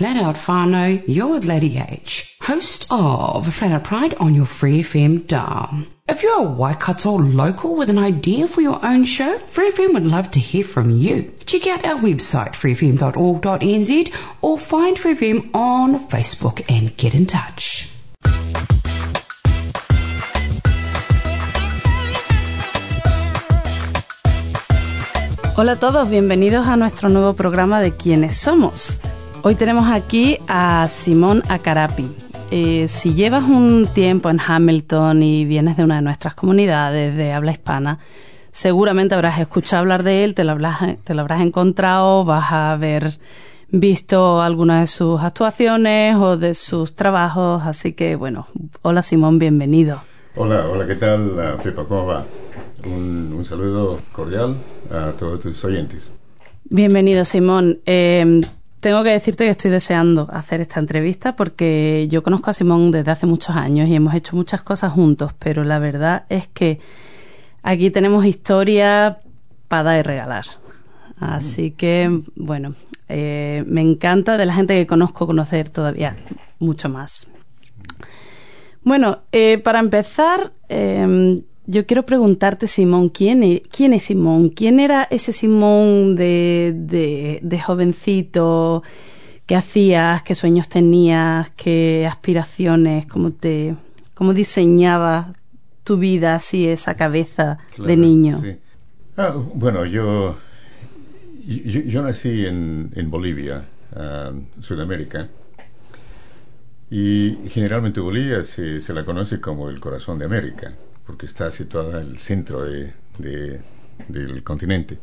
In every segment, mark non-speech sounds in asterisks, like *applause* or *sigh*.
Flat Out you're Lady H, host of Flat Out Pride on your Free FM dial. If you're a Waikato local with an idea for your own show, Free FM would love to hear from you. Check out our website, freefm.org.nz, or find Free FM on Facebook and get in touch. Hola a todos, bienvenidos a nuestro nuevo programa de Quiénes Somos. Hoy tenemos aquí a Simón Acarapi. Eh, si llevas un tiempo en Hamilton y vienes de una de nuestras comunidades de habla hispana, seguramente habrás escuchado hablar de él, te lo habrás, te lo habrás encontrado, vas a haber visto alguna de sus actuaciones o de sus trabajos. Así que, bueno, hola Simón, bienvenido. Hola, hola, ¿qué tal, uh, Pepa? ¿Cómo va? Un, un, saludo cordial a todos tus oyentes. Bienvenido, Simón. Eh, tengo que decirte que estoy deseando hacer esta entrevista porque yo conozco a Simón desde hace muchos años y hemos hecho muchas cosas juntos, pero la verdad es que aquí tenemos historia para dar y regalar. Así que, bueno, eh, me encanta de la gente que conozco conocer todavía mucho más. Bueno, eh, para empezar, eh, yo quiero preguntarte, Simón, ¿quién es, quién es Simón? ¿Quién era ese Simón de, de, de jovencito? ¿Qué hacías? ¿Qué sueños tenías? ¿Qué aspiraciones? ¿Cómo te cómo diseñaba tu vida así, esa cabeza Claro, de niño? sí. Ah, bueno, yo, yo, yo nací en, en Bolivia, ah, Sudamérica, y generalmente Bolivia se, se la conoce como el corazón de América, porque está situada en el centro de, de- del continente.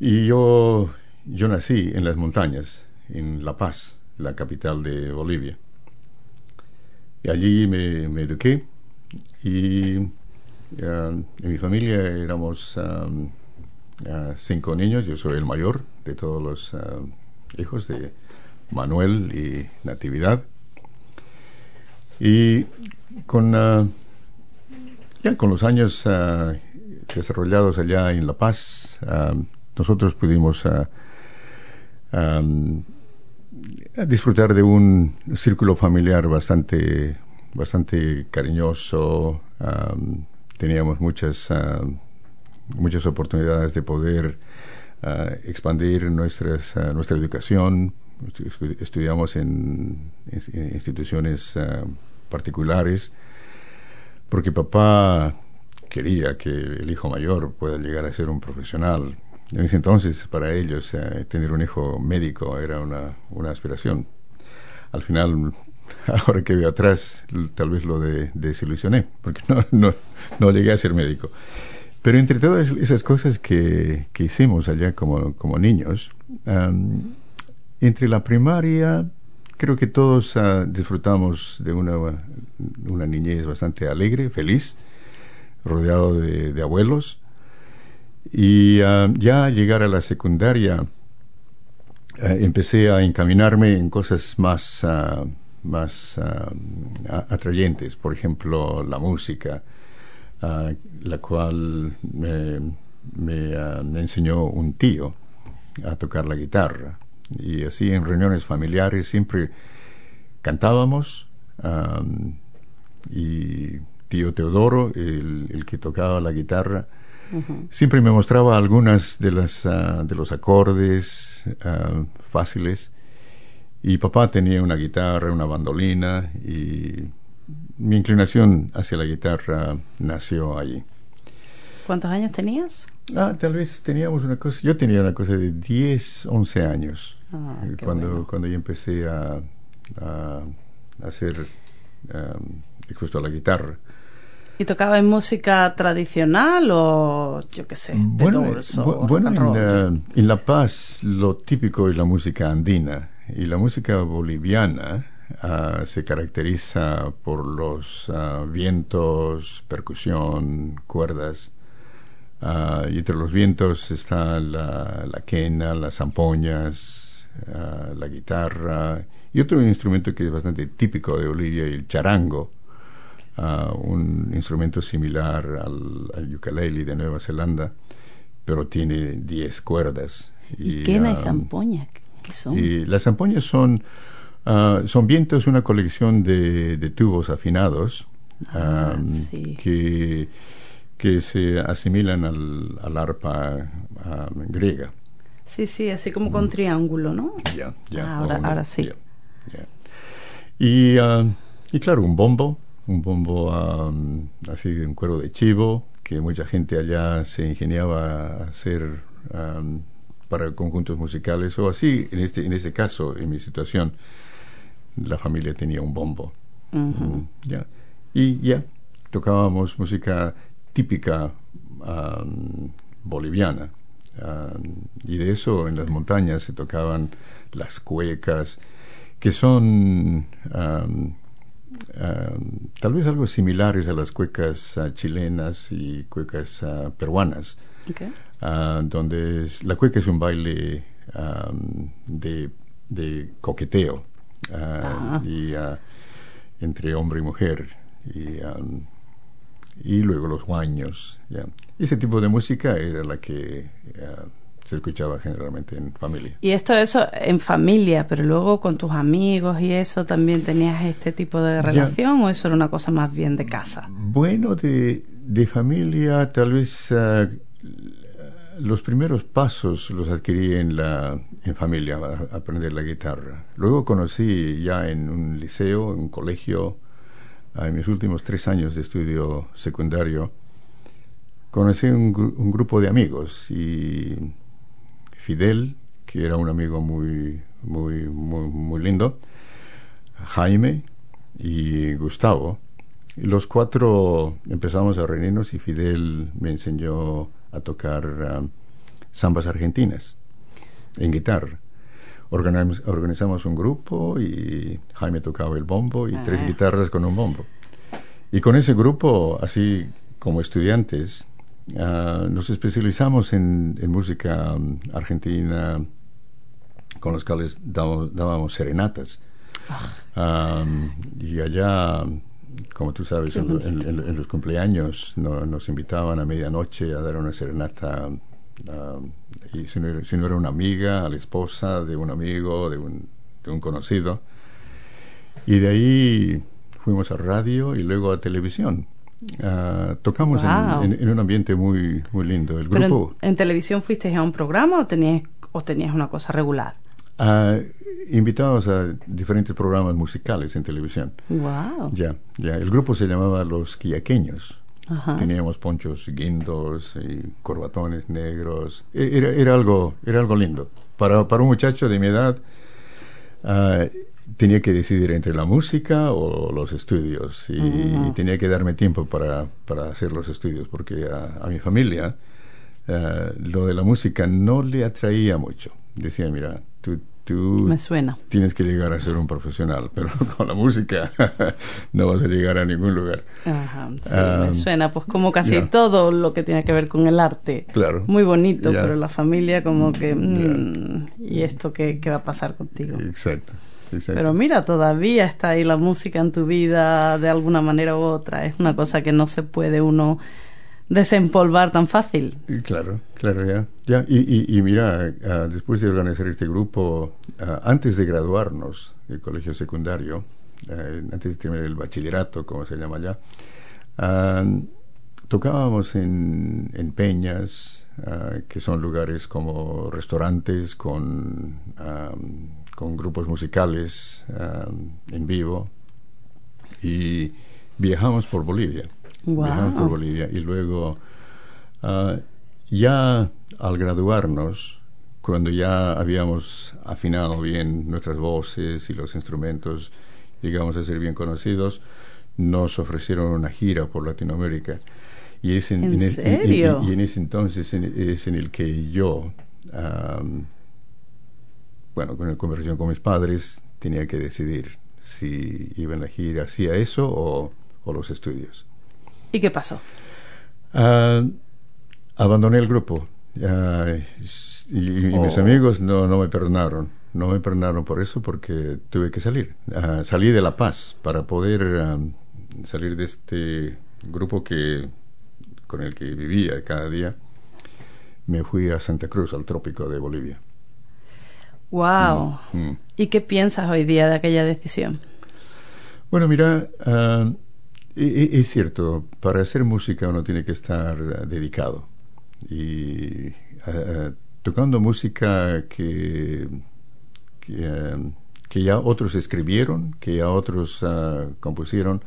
Y yo, yo nací en las montañas, en La Paz, la capital de Bolivia. Y allí me, me eduqué y ah, en mi familia éramos am, ah, cinco niños, yo soy el mayor de todos los ah, hijos de Manuel y Natividad. Y con, ah, ya con los años ah, desarrollados allá en La Paz, ah, nosotros pudimos disfrutar de un círculo familiar bastante bastante cariñoso. Am, teníamos muchas muchas oportunidades de poder expandir nuestras nuestra educación. Estu- estudiamos en, instituciones particulares porque papá quería que el hijo mayor pueda llegar a ser un profesional. En ese entonces, para ellos, eh, tener un hijo médico era una, una aspiración. Al final, *laughs* ahora que veo atrás, tal vez lo de, desilusioné, porque *laughs* no, no, no llegué a ser médico. Pero entre todas esas cosas que, que hicimos allá como, como niños, am, entre la primaria, creo que todos ah, disfrutamos de una, una niñez bastante alegre, feliz, rodeado de, abuelos. Y ah, ya llegar a la secundaria, eh, empecé a encaminarme en cosas más, ah, más ah, atrayentes, por ejemplo, la música, ah, la cual me, me, ah, me enseñó un tío a tocar la guitarra. Y así en reuniones familiares siempre cantábamos am, y tío Teodoro, el, el que tocaba la guitarra, siempre me mostraba algunas de las ah, de los acordes ah, fáciles y papá tenía una guitarra, una bandolina y mi inclinación hacia la guitarra nació allí. ¿Cuántos años tenías? Ah, tal vez teníamos una cosa, yo tenía una cosa de 10, 11 años Ah, eh, cuando, bueno. cuando yo empecé a, a, hacer um, a la guitarra. ¿Y tocabas música tradicional o yo qué sé, de Bueno, Doors o bu- bueno en, en La Paz lo típico es la música andina y la música boliviana ah, se caracteriza por los ah, vientos, percusión, cuerdas. Ah, y entre los vientos está la, la quena, las zampoñas, ah, la guitarra y otro instrumento que es bastante típico de Bolivia, el charango, ah, un instrumento similar al, al, ukulele de Nueva Zelanda, pero tiene 10 cuerdas. ¿Y, qué las zampoñas? ¿Qué son? Y las zampoñas son, son vientos, una colección de, de tubos afinados Ah, que, que se asimilan al, al arpa griega. Sí, sí, así como con triángulo, ¿no? Ya, ya. Ah, ahora, ahora sí. Y, ah, y claro, un bombo, un bombo así de un cuero de chivo, que mucha gente allá se ingeniaba a hacer para conjuntos musicales o así. En este, en este caso, en mi situación, la familia tenía un bombo. Mm, ya. Y ya, tocábamos música típica boliviana. y de eso en las montañas se tocaban las cuecas, que son tal vez algo similares a las cuecas ah, chilenas y cuecas ah, peruanas, ah, donde la cueca es un baile de, de, coqueteo y, entre hombre y mujer. Y, um, y luego los guaños. ¿ya? Ese tipo de música era la que uh, se escuchaba generalmente en familia. Y esto eso en familia, pero luego con tus amigos y eso también tenías este tipo de relación o eso era una cosa más bien de casa? Bueno, de, de familia tal vez uh, los primeros pasos los adquirí en la en familia, a aprender la guitarra. Luego conocí ya en un liceo, en un colegio, en mis últimos tres años de estudio secundario, conocí un, un, grupo de amigos y Fidel, que era un amigo muy, muy, muy, muy lindo, Jaime y Gustavo. Y los cuatro empezamos a reunirnos y Fidel me enseñó a tocar um, zambas argentinas en guitarra organizamos un grupo y Jaime tocaba el bombo y tres ah. guitarras con un bombo. Y con ese grupo, así como estudiantes, ah, nos especializamos en, música um, argentina, con los cuales dábamos, serenatas. Ah. y allá, como tú sabes, en, los cumpleaños nos invitaban a medianoche a dar una serenata y si no, era una amiga, a la esposa de un amigo, de un, de un conocido. Y de ahí fuimos a radio y luego a televisión. Ah, tocamos en, un ambiente muy muy lindo. El grupo. En, televisión fuiste a un programa o tenías o tenías una cosa regular? Uh, invitados a diferentes programas musicales en televisión. Wow. Ya, ya. El grupo se llamaba Los Quiaqueños. Teníamos ponchos guindos y corbatones negros. E-, era, era, algo, era algo lindo. Para, para un muchacho de mi edad, ah, tenía que decidir entre la música o los estudios. Y, tenía que darme tiempo para, para hacer los estudios, porque a, mi familia ah, lo de la música no le atraía mucho. Decía, mira, tú tú me suena. tienes que llegar a ser un profesional, pero *laughs* con la música *laughs* no vas a llegar a ningún lugar. Ajá, sí, me ah, suena, pues como casi todo lo que tiene que ver con el arte. Claro. Muy bonito, pero la familia como que... Mm, ¿Y esto qué, qué, va a pasar contigo? Exacto. Exacto. Pero mira, todavía está ahí la música en tu vida de alguna manera u otra. Es una cosa que no se puede uno desempolvar tan fácil. Claro, claro, ya. ya. Y, y, mira, ah, después de organizar este grupo, ah, antes de graduarnos del colegio secundario, eh, antes de terminar el bachillerato, como se llama ya, tocábamos en, en peñas, que son lugares como restaurantes con, con grupos musicales en vivo, y viajamos por Bolivia viajamos por Bolivia y luego ah, ya al graduarnos, cuando ya habíamos afinado bien nuestras voces y los instrumentos, llegamos a ser bien conocidos, nos ofrecieron una gira por Latinoamérica. Y es en, serio? y, en ese entonces es en el que yo, bueno, con la conversación con mis padres, tenía que decidir si iba en la gira, hacía eso o, o los estudios. ¿Y qué pasó? Uh, abandoné el grupo y, mis oh. amigos no, no me perdonaron. no me perdonaron por eso porque tuve que salir. Uh, salí de La Paz para poder um, salir de este grupo que con el que vivía cada día. Me fui a Santa Cruz, al trópico de Bolivia. Wow. Mm, mm. ¿Y qué piensas hoy día de aquella decisión? Bueno, mira, uh, es cierto, para hacer música uno tiene que estar dedicado. Y uh, tocando música que, que, que, ya otros escribieron, que ya otros uh, compusieron,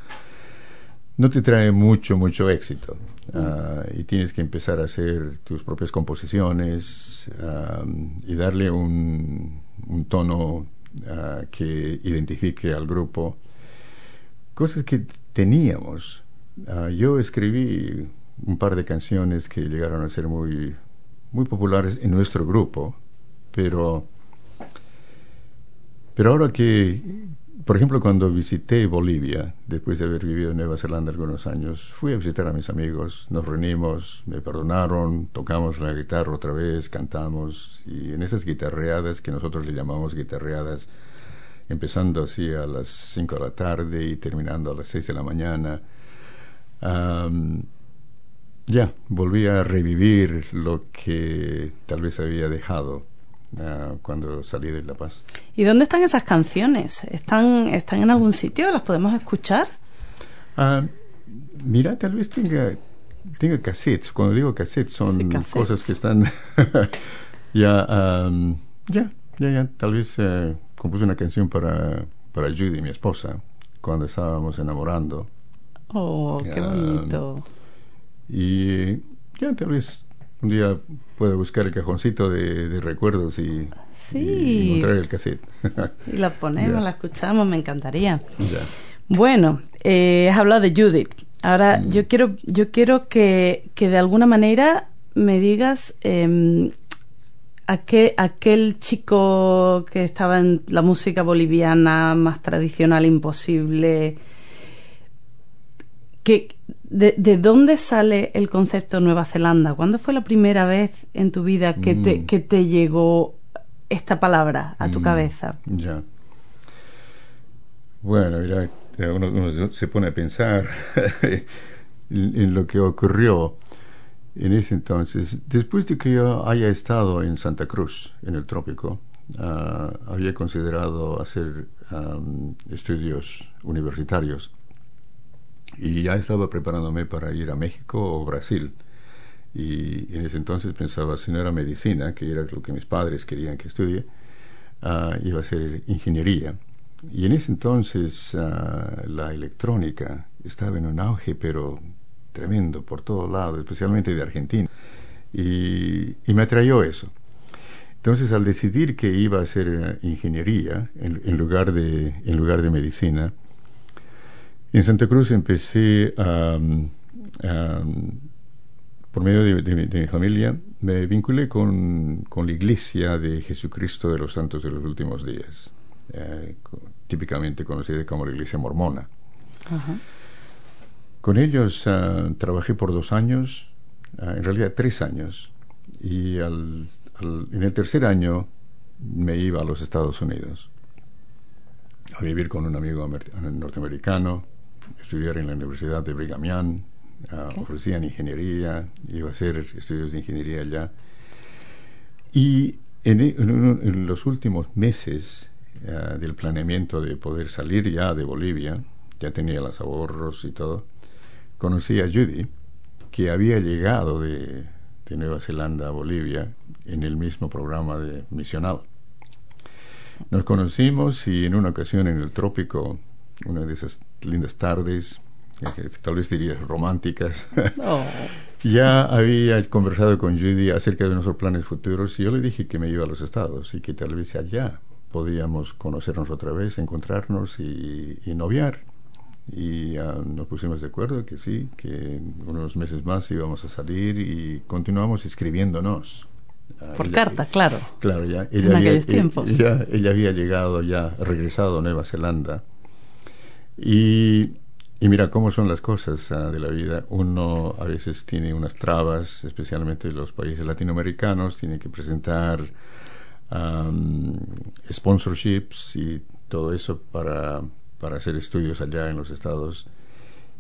no te trae mucho, mucho éxito. Uh, y tienes que empezar a hacer tus propias composiciones y darle un, un tono uh, que identifique al grupo. Cosas que teníamos. Uh, yo escribí un par de canciones que llegaron a ser muy muy populares en nuestro grupo, pero, pero ahora que, por ejemplo, cuando visité Bolivia, después de haber vivido en Nueva Zelanda algunos años, fui a visitar a mis amigos, nos reunimos, me perdonaron, tocamos la guitarra otra vez, cantamos, y en esas guitarreadas que nosotros le llamamos guitarreadas, empezando así a las 5 de la tarde y terminando a las 6 de la mañana, ya, volví a revivir lo que tal vez había dejado uh, cuando salí de La Paz. ¿Y dónde están esas canciones? ¿Están, están en algún sitio? ¿Las podemos escuchar? Uh, mira, tal vez tenga, tenga cassettes. Cuando digo cassettes son sí, cassettes. cosas que están *laughs* ya, um, ya, ya, ya. Tal vez uh, compuse una canción para, para Judy, mi esposa, cuando estábamos enamorando. Oh, qué bonito. Y ya tal vez un día pueda buscar el cajoncito de, de recuerdos y, sí. y, encontrar el cassette. *laughs* y la ponemos, la escuchamos, me encantaría. Ya. Bueno, eh, has hablado de Judith. Ahora mm. yo quiero, yo quiero que, que de alguna manera me digas eh, aquel, aquel chico que estaba en la música boliviana más tradicional imposible, que, de, de, dónde sale el concepto Nueva Zelanda? ¿Cuándo fue la primera vez en tu vida que, mm. te, que te llegó esta palabra a tu mm. cabeza? Ya. Bueno, mira, uno, uno, se pone a pensar en, *laughs* en, lo que ocurrió en ese entonces. Después de que yo haya estado en Santa Cruz, en el trópico, uh, había considerado hacer um, estudios universitarios y ya estaba preparándome para ir a México o Brasil. Y en ese entonces pensaba, si no era medicina, que era lo que mis padres querían que estudie, uh, iba a ser ingeniería. Y en ese entonces uh, la electrónica estaba en un auge, pero tremendo, por todos lados, especialmente de Argentina. Y, me atrayó eso. Entonces, al decidir que iba a hacer ingeniería en, lugar, de, en lugar de medicina, en Santa Cruz empecé a, a por medio de, mi familia, me vinculé con, con, la Iglesia de Jesucristo de los Santos de los Últimos Días, eh, típicamente conocida como la Iglesia Mormona. Uh. Con ellos uh, trabajé por dos años, uh, en realidad tres años, y al, al, en el tercer año me iba a los Estados Unidos a vivir con un amigo norteamericano, estudiar en la Universidad de Brigham Young, uh, okay. ofrecían ingeniería, iba a hacer estudios de ingeniería allá. Y en, en, en los últimos meses uh, del planeamiento de poder salir ya de Bolivia, ya tenía los ahorros y todo, conocí a Judy, que había llegado de, de Nueva Zelanda a Bolivia en el mismo programa de misional. Nos conocimos y en una ocasión en el trópico una de esas lindas tardes, que tal vez dirías románticas, *laughs* oh. ya había conversado con Judy acerca de nuestros planes futuros y yo le dije que me iba a los estados y que tal vez allá podíamos conocernos otra vez, encontrarnos y, y noviar. Y uh, nos pusimos de acuerdo que sí, que unos meses más íbamos a salir y continuamos escribiéndonos. Por ella, carta, claro. Claro, ya. Ella en había, aquellos tiempos. Ella, ella había llegado ya, regresado a Nueva Zelanda y, y mira cómo son las cosas uh, de la vida. Uno a veces tiene unas trabas, especialmente en los países latinoamericanos, tiene que presentar um, sponsorships y todo eso para, para hacer estudios allá en los Estados.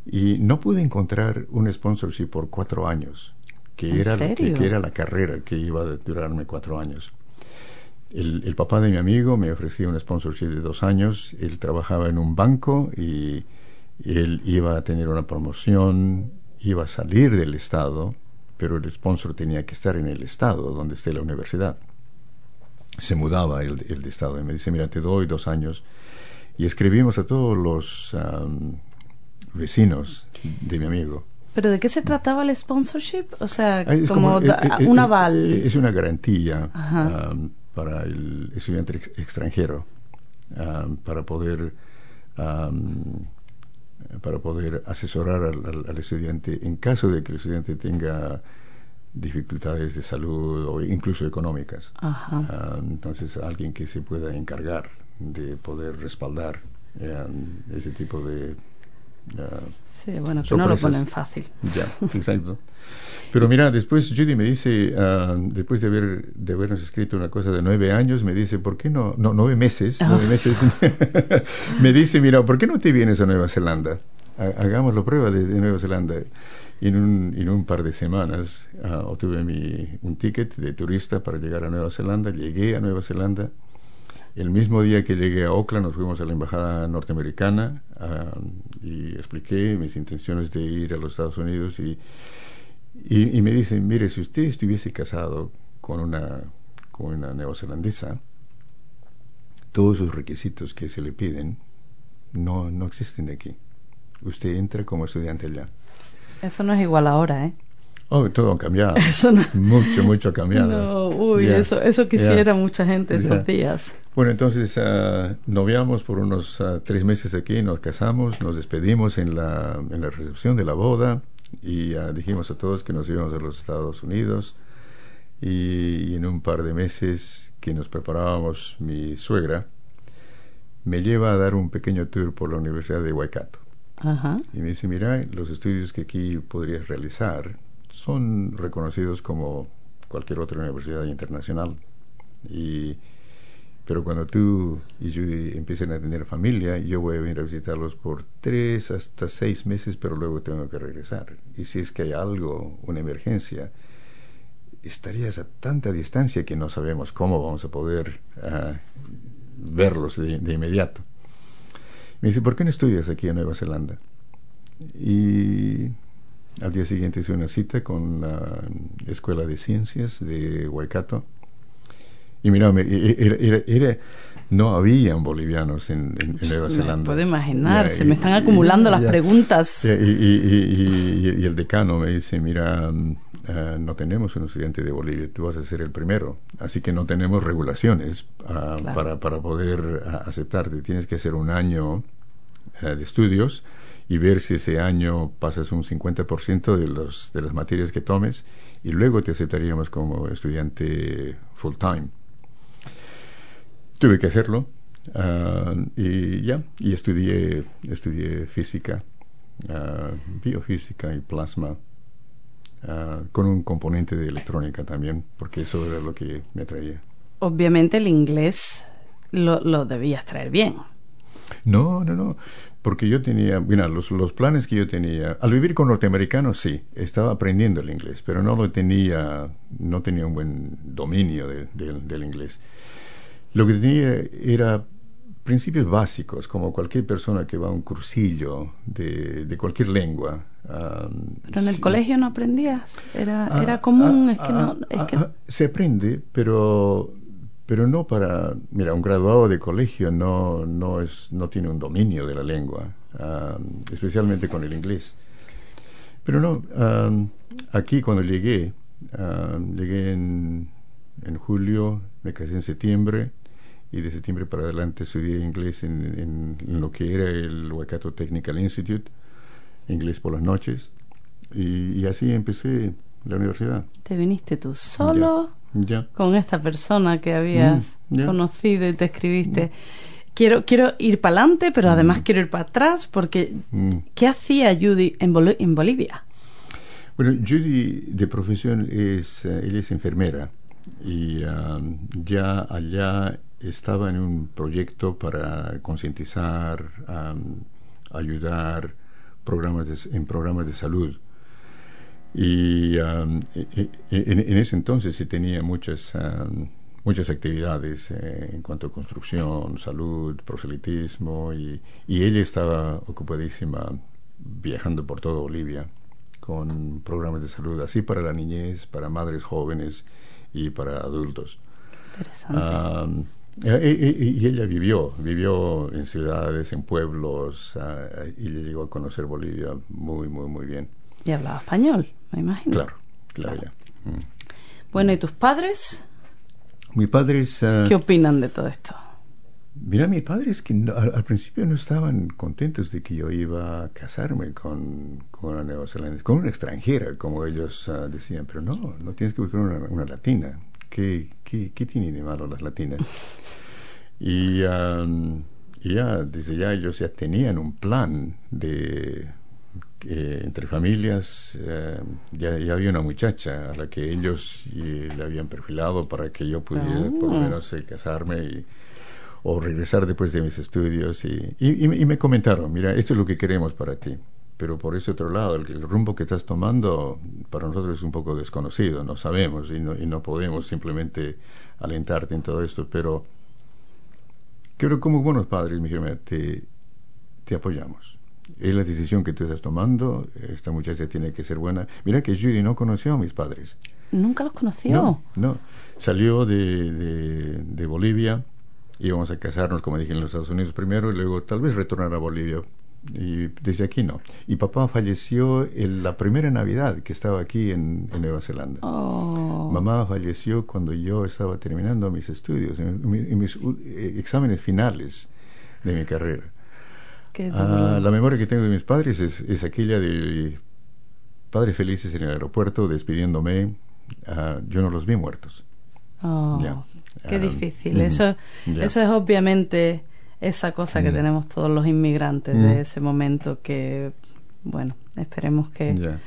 Y no pude encontrar un sponsorship por cuatro años, que, era, que, que era la carrera que iba a durarme cuatro años. El, el, papá de mi amigo me ofrecía un sponsorship de dos años. Él trabajaba en un banco y él iba a tener una promoción, iba a salir del estado, pero el sponsor tenía que estar en el estado donde esté la universidad. Se mudaba el, el de estado y me dice, mira, te doy dos años. Y escribimos a todos los um, vecinos de mi amigo. ¿Pero de qué se trataba el sponsorship? O sea, es como, como eh, un aval. Es una garantía um, para el estudiante extranjero um, para poder para poder asesorar al, al, al, estudiante en caso de que el estudiante tenga dificultades de salud o incluso económicas. Uh, entonces, alguien que se pueda encargar de poder respaldar uh, ese tipo de Uh, sí, bueno, que no lo ponen fácil. Ya, exacto. Pero mira, después Judy me dice, uh, después de, haber, de habernos escrito una cosa de nueve años, me dice, ¿por qué no? No, nueve meses, oh. nueve meses. *laughs* me dice, mira, ¿por qué no te vienes a Nueva Zelanda? Hagamos la prueba de, de Nueva Zelanda. Y en un, en un par de semanas uh, obtuve mi, un ticket de turista para llegar a Nueva Zelanda. Llegué a Nueva Zelanda el mismo día que llegué a Oakland nos fuimos a la embajada norteamericana uh, y expliqué mis intenciones de ir a los Estados Unidos y, y, me dicen, mire, si usted estuviese casado con una, con una neozelandesa, todos los requisitos que se le piden no, no existen aquí. Usted entra como estudiante allá. Eso no es igual ahora, ¿eh? Oh, todo ha cambiado. *laughs* Eso no... Mucho, mucho ha cambiado. No, uy, yeah. eso, eso quisiera yeah. mucha gente estos yeah. días. Bueno, entonces uh, noviamos por unos uh, tres meses aquí, nos casamos, nos despedimos en la, en la recepción de la boda y uh, dijimos a todos que nos íbamos a los Estados Unidos y, y, en un par de meses que nos preparábamos, mi suegra me lleva a dar un pequeño tour por la Universidad de Waikato. Ajá. Y me dice, mira, los estudios que aquí podrías realizar son reconocidos como cualquier otra universidad internacional. Y, pero cuando tú y Judy empiecen a tener familia, yo voy a venir a visitarlos por tres hasta seis meses, pero luego tengo que regresar. Y si es que hay algo, una emergencia, estarías a tanta distancia que no sabemos cómo vamos a poder uh, verlos de, de, inmediato. Me dice, ¿por qué no estudias aquí en Nueva Zelanda? Y al día siguiente hice una cita con la Escuela de Ciencias de Waikato. Y mira, me, era, era, era, no habían bolivianos en, en, en Nueva Zelanda. Me puedo imaginar, se me están acumulando las preguntas. Y, y, y, el decano me dice, mira, uh, no tenemos un estudiante de Bolivia, tú vas a ser el primero, así que no tenemos regulaciones uh, claro. para, para poder uh, aceptarte. Tienes que hacer un año de estudios y ver si ese año pasas un 50% de, los, de las materias que tomes y luego te aceptaríamos como estudiante full time. Tuve que hacerlo uh, y ya, y estudié, estudié física, uh, biofísica y plasma. Uh, con un componente de electrónica también, porque eso era lo que me atraía. Obviamente el inglés lo, lo debías traer bien. No, no, no porque yo tenía, mira, los, los planes que yo tenía, al vivir con norteamericanos sí, estaba aprendiendo el inglés, pero no lo tenía, no tenía un buen dominio de, de, del inglés. Lo que tenía era principios básicos, como cualquier persona que va a un cursillo de, de cualquier lengua. Um, pero en el sí. colegio no aprendías, era, ah, era común, ah, es que ah, no... Es que... Se aprende, pero pero no para mira un graduado de colegio no no es no tiene un dominio de la lengua um, especialmente con el inglés. Pero no um, aquí cuando llegué um, llegué en, en julio me casé en septiembre y de septiembre para adelante estudié inglés en, en, en lo que era el Waikato Technical Institute inglés por las noches y, y así empecé la universidad. Te viniste tú solo ya con esta persona que habías mm, yeah. conocido y te escribiste. Mm. Quiero, quiero ir para adelante, pero además mm. quiero ir para atrás, porque ¿qué hacía Judy en, Bol en, Bolivia? Bueno, Judy de profesión es, uh, ella es enfermera y ya allá estaba en un proyecto para concientizar, ayudar programas en programas de salud. Y en, ese entonces se tenía muchas, muchas actividades eh, en cuanto a construcción, salud, proselitismo, y, y ella estaba ocupadísima viajando por toda Bolivia con programas de salud, así para la niñez, para madres jóvenes y para adultos. Interesante. y, ella vivió, vivió en ciudades, en pueblos, ah, y le llegó a conocer Bolivia muy, muy, muy bien. Y hablaba español, me imagino. Claro, claro, ya. Mm. Bueno, ¿y tus padres? Mis padres... Uh, ¿Qué opinan de todo esto? Mira, mis padres que al, principio no estaban contentos de que yo iba a casarme con, con una neozelandesa, con una extranjera, como ellos uh, decían, pero no, no tienes que buscar una, una latina. ¿Qué, qué, qué tienen de malo las latinas? Y, um, y ya, desde ya ellos ya tenían un plan de eh, entre familias eh, ya, había una muchacha a la que ellos le habían perfilado para que yo pudiera por lo ah. menos eh, casarme y, o regresar después de mis estudios y, y, me comentaron, mira, esto es lo que queremos para ti. Pero por ese otro lado, el, rumbo que estás tomando para nosotros es un poco desconocido, no sabemos y no, y no podemos simplemente alentarte en todo esto, pero creo que como buenos padres, mi te, te apoyamos es la decisión que tú estás tomando, esta muchacha tiene que ser buena. Mira que Judy no conoció a mis padres. ¿Nunca los conoció? No, no. Salió de, de, Bolivia, íbamos a casarnos, como dije, en los Estados Unidos primero, y luego tal vez retornar a Bolivia. Y desde aquí no. Y papá falleció en la primera Navidad que estaba aquí en, Nueva Zelanda. Oh. Mamá falleció cuando yo estaba terminando mis estudios, en mis eh, exámenes finales de mi carrera. Ah, la memoria que tengo de mis padres es, aquella de padres felices en el aeropuerto despidiéndome. Ah, yo no los vi muertos. Oh, qué ah, difícil. Eso, eso es obviamente esa cosa que tenemos todos los inmigrantes de ese momento que, bueno, esperemos que, en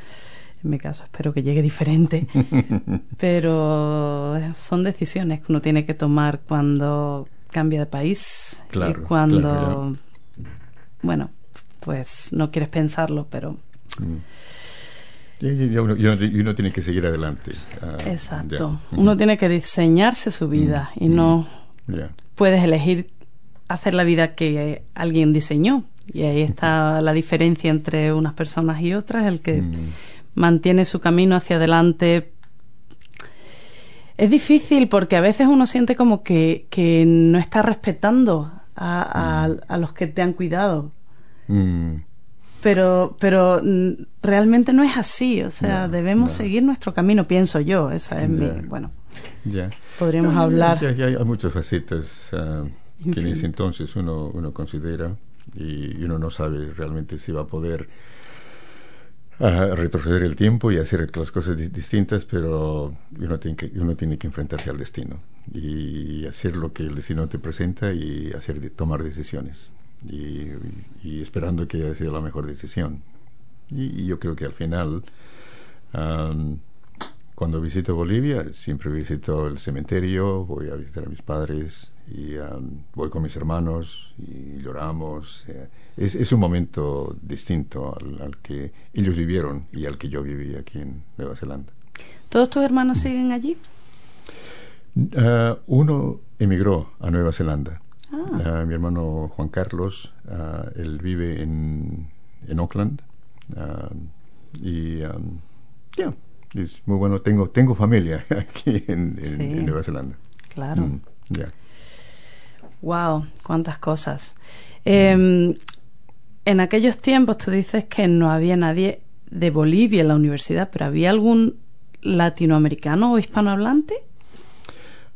mi caso, espero que llegue diferente, *laughs* pero son decisiones que uno tiene que tomar cuando cambia de país y cuando bueno, pues no quieres pensarlo, pero... Mm. Y, uno, tiene que seguir adelante. Ah, Exacto. Uno tiene que diseñarse su vida y no puedes elegir hacer la vida que alguien diseñó. Y ahí está la diferencia entre unas personas y otras, el que mm. mantiene su camino hacia adelante. Es difícil porque a veces uno siente como que, que no está respetando a, a, los que te han cuidado. Mm. Pero, pero mm, realmente no es así, o sea, debemos seguir nuestro camino, pienso yo, esa es mi, bueno, podríamos hablar. Ya, hay muchas facetas ah, que en ese entonces uno, uno considera y uno no sabe realmente si va a poder a retroceder el tiempo y hacer las cosas distintas, pero uno tiene, que, uno tiene que enfrentarse al destino y hacer lo que el destino te presenta y hacer tomar decisiones y, esperando que haya sido la mejor decisión. Y, yo creo que al final, cuando visito Bolivia, siempre visito el cementerio, voy a visitar a mis padres y voy con mis hermanos y lloramos. Eh, es, un momento distinto al, que ellos vivieron y al que yo viví aquí en Nueva Zelanda. ¿Todos tus hermanos siguen allí? Ah, uno emigró a Nueva Zelanda. Ah. Ah, mi hermano Juan Carlos, él vive en, en Auckland. y ya, es muy bueno. Tengo, tengo familia *laughs* aquí en, Nueva Zelanda. Claro. Mm, wow, cuántas cosas. Eh, en aquellos tiempos tú dices que no había nadie de Bolivia en la universidad, pero ¿había algún latinoamericano o hispanohablante?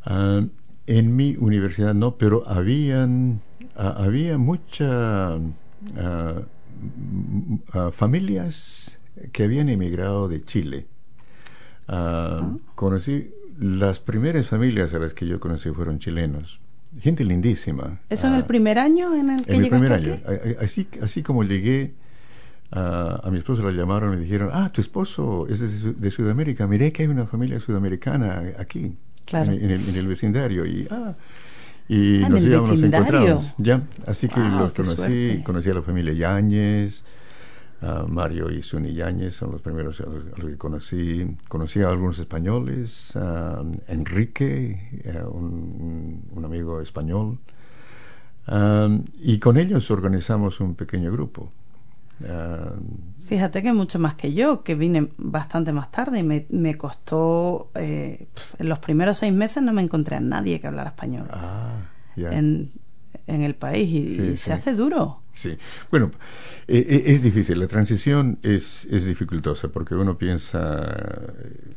Ah, en mi universidad no, pero habían ah, había muchas ah, familias que habían emigrado de Chile. Conocí las primeras familias a las que yo conocí fueron chilenos gente lindísima. ¿Eso en el ah, primer año en el que En el primer año. Así, así como llegué, a mi esposo la llamaron y dijeron, ah, tu esposo es de, Sudamérica, miré que hay una familia sudamericana aquí. claro. en, el, vecindario. Y, ah, y Ah, nos en el íbamos, nos encontramos. Ya, así que los conocí, suerte. conocí a la familia Yáñez, a Mario y Suni Yáñez son los primeros a los, a los que conocí. Conocí a algunos españoles, Enrique, un, un amigo español. Um, y con ellos organizamos un pequeño grupo. Um, Fíjate que mucho más que yo, que vine bastante más tarde y me, me costó, eh, en los primeros seis meses no me encontré a nadie que hablara español ah, en, en el país y, Sí, y sí. se hace duro. Sí, bueno, eh, eh, es difícil, la transición es, es dificultosa porque uno piensa,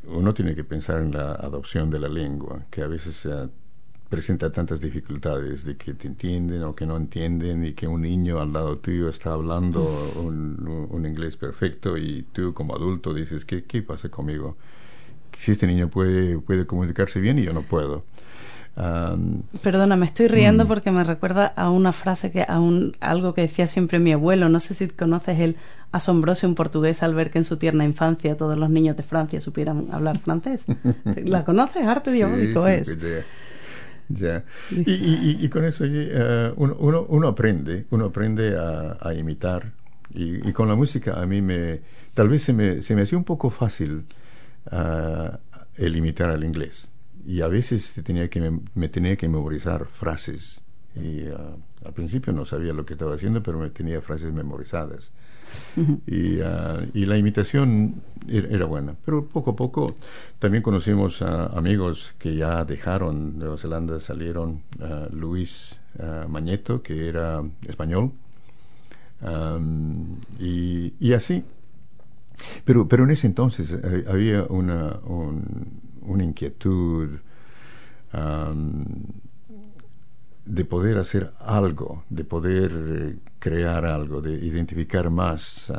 uno tiene que pensar en la adopción de la lengua, que a veces presenta tantas dificultades de que te entienden o que no entienden y que un niño al lado tuyo está hablando un, un- un inglés perfecto y tú como adulto dices, ¿qué, qué pasa conmigo? Si este niño puede, puede comunicarse bien y yo no puedo. Perdona, me estoy riendo Mm. porque me recuerda a una frase que a un algo que decía siempre mi abuelo. No sé si conoces el asombroso en portugués al ver que en su tierna infancia todos los niños de Francia supieran hablar francés. *laughs* ¿La conoces? Arte Sí, diabólico sí, es. ya. Y, y- con eso eh, uno, uno, uno aprende, uno aprende a, a imitar. Y, y con la música a mí me, tal vez se me, se me hacía un poco fácil ah, el imitar al inglés. Y a veces te tenía que mem- me tenía que memorizar frases. Y ah, al principio no sabía lo que estaba haciendo, pero me tenía frases memorizadas. *laughs* Y, ah, y la imitación era, era buena. Pero poco a poco también conocimos a amigos que ya dejaron Nueva Zelanda, salieron ah, Luis Mañeto, que era español, am, y, y así. Pero, pero en ese entonces eh, había una, un- una inquietud de poder hacer algo, de poder eh, crear algo, de identificar más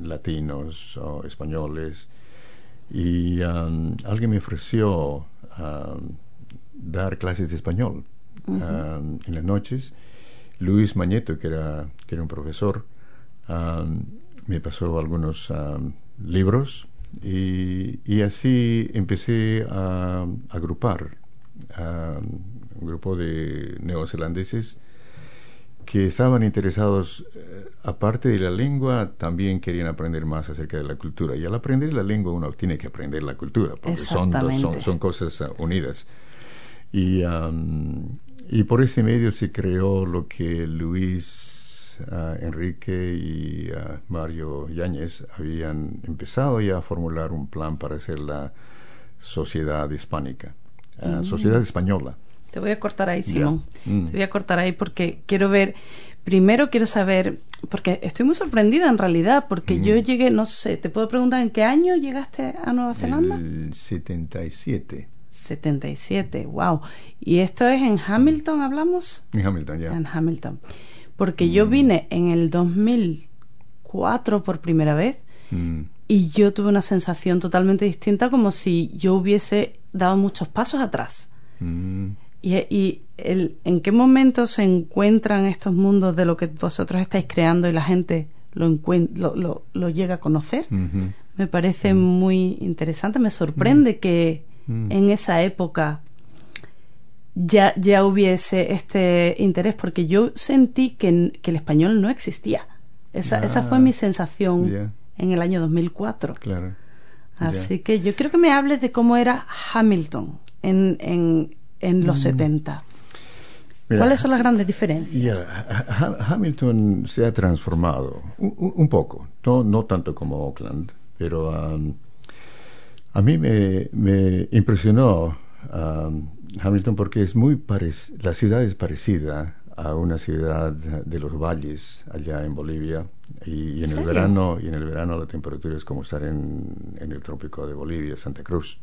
latinos o españoles. Y alguien me ofreció dar clases de español en las noches. Luis Mañeto, que era, que era un profesor, me pasó algunos libros y, y así empecé a, a agrupar am, un grupo de neozelandeses que estaban interesados, eh, aparte de la lengua, también querían aprender más acerca de la cultura. Y al aprender la lengua uno tiene que aprender la cultura, porque son, dos- son, son cosas ah, unidas. Y, am, y por ese medio se creó lo que Luis, Enrique y Mario Yáñez habían empezado ya a formular un plan para hacer la sociedad hispánica, ah, sociedad española. Te voy a cortar ahí. Simón. Mm. Te voy a cortar ahí porque quiero ver. Primero quiero saber, porque estoy muy sorprendida en realidad, porque Mm. yo llegué, no sé, te puedo preguntar en qué año llegaste a Nueva Zelanda? El 77, 77, wow. ¿Y esto es en Hamilton, hablamos? en Hamilton, ya. En Hamilton. Porque yo vine en el 2004 por primera vez Mm. y yo tuve una sensación totalmente distinta, como si yo hubiese dado muchos pasos atrás. Mm. ¿Y, y el, en qué momento se encuentran estos mundos de lo que vosotros estáis creando y la gente lo, lo, lo- lo llega a conocer? Me parece muy interesante, me sorprende que Mm. en esa época ya, ya hubiese este interés, porque yo sentí que, que el español no existía. Esa, esa fue Ah, mi sensación en el año 2004. Claro. Así que yo creo que me hables de cómo era Hamilton en, en, en los 70. Mira, ¿Cuáles son las grandes diferencias? Hamilton se ha transformado un poco, no, no tanto como Oakland, pero um, a mí me, me impresionó um, Hamilton porque es muy parec- la ciudad es parecida a una ciudad de los valles allá en Bolivia y, y en el verano y en el verano la temperatura es como estar en, en el trópico de Bolivia, Santa Cruz.